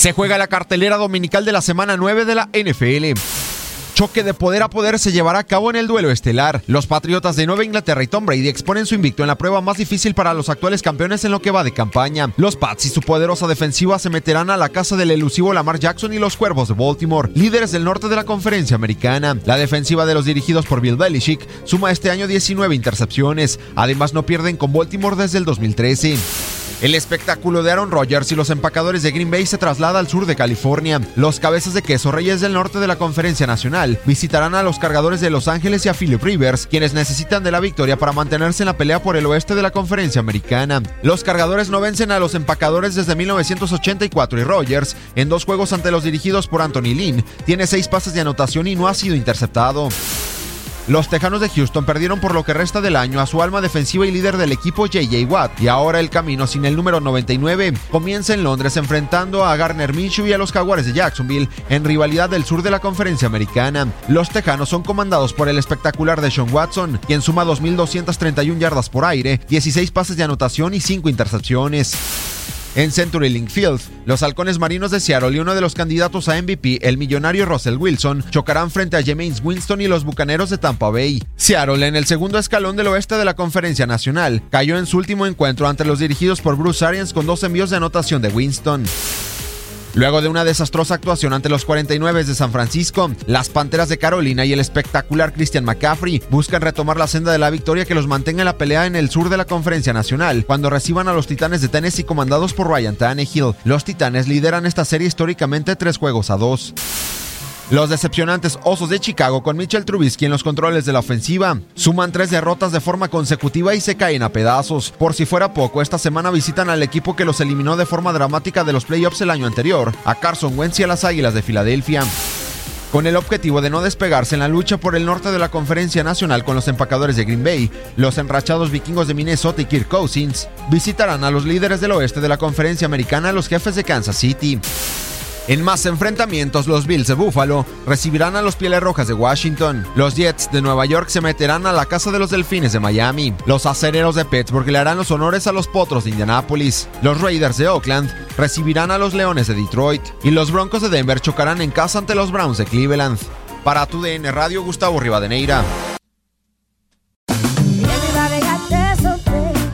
Se juega la cartelera dominical de la semana 9 de la NFL. Choque de poder a poder se llevará a cabo en el duelo estelar. Los Patriotas de Nueva Inglaterra y Tom Brady exponen su invicto en la prueba más difícil para los actuales campeones en lo que va de campaña. Los Pats y su poderosa defensiva se meterán a la casa del elusivo Lamar Jackson y los Cuervos de Baltimore, líderes del norte de la conferencia americana. La defensiva de los dirigidos por Bill Belichick suma este año 19 intercepciones. Además no pierden con Baltimore desde el 2013. El espectáculo de Aaron Rodgers y los empacadores de Green Bay se traslada al sur de California. Los cabezas de queso reyes del norte de la Conferencia Nacional visitarán a los cargadores de Los Ángeles y a Philip Rivers, quienes necesitan de la victoria para mantenerse en la pelea por el oeste de la Conferencia Americana. Los cargadores no vencen a los empacadores desde 1984 y Rodgers, en dos juegos ante los dirigidos por Anthony Lynn, tiene seis pases de anotación y no ha sido interceptado. Los Tejanos de Houston perdieron por lo que resta del año a su alma defensiva y líder del equipo JJ Watt, y ahora el camino sin el número 99 comienza en Londres enfrentando a Garner Minshew y a los Jaguares de Jacksonville en rivalidad del sur de la conferencia americana. Los Tejanos son comandados por el espectacular de Sean Watson, quien suma 2.231 yardas por aire, 16 pases de anotación y 5 intercepciones. En CenturyLink Field, los halcones marinos de Seattle y uno de los candidatos a MVP, el millonario Russell Wilson, chocarán frente a James Winston y los bucaneros de Tampa Bay. Seattle, en el segundo escalón del oeste de la Conferencia Nacional, cayó en su último encuentro ante los dirigidos por Bruce Arians con dos envíos de anotación de Winston. Luego de una desastrosa actuación ante los 49 de San Francisco, las Panteras de Carolina y el espectacular Christian McCaffrey buscan retomar la senda de la victoria que los mantenga en la pelea en el sur de la Conferencia Nacional cuando reciban a los Titanes de Tennessee comandados por Ryan Tannehill. Los Titanes lideran esta serie históricamente tres juegos a dos. Los decepcionantes Osos de Chicago con Mitchell Trubisky en los controles de la ofensiva suman tres derrotas de forma consecutiva y se caen a pedazos. Por si fuera poco, esta semana visitan al equipo que los eliminó de forma dramática de los playoffs el año anterior, a Carson Wentz y a las Águilas de Filadelfia. Con el objetivo de no despegarse en la lucha por el norte de la Conferencia Nacional con los empacadores de Green Bay, los enrachados vikingos de Minnesota y Kirk Cousins visitarán a los líderes del oeste de la Conferencia Americana, los jefes de Kansas City. En más enfrentamientos, los Bills de Buffalo recibirán a los Pieles Rojas de Washington. Los Jets de Nueva York se meterán a la casa de los Delfines de Miami. Los Acereros de Pittsburgh le harán los honores a los Potros de Indianápolis. Los Raiders de Oakland recibirán a los Leones de Detroit. Y los Broncos de Denver chocarán en casa ante los Browns de Cleveland. Para tu DN Radio, Gustavo Rivadeneira.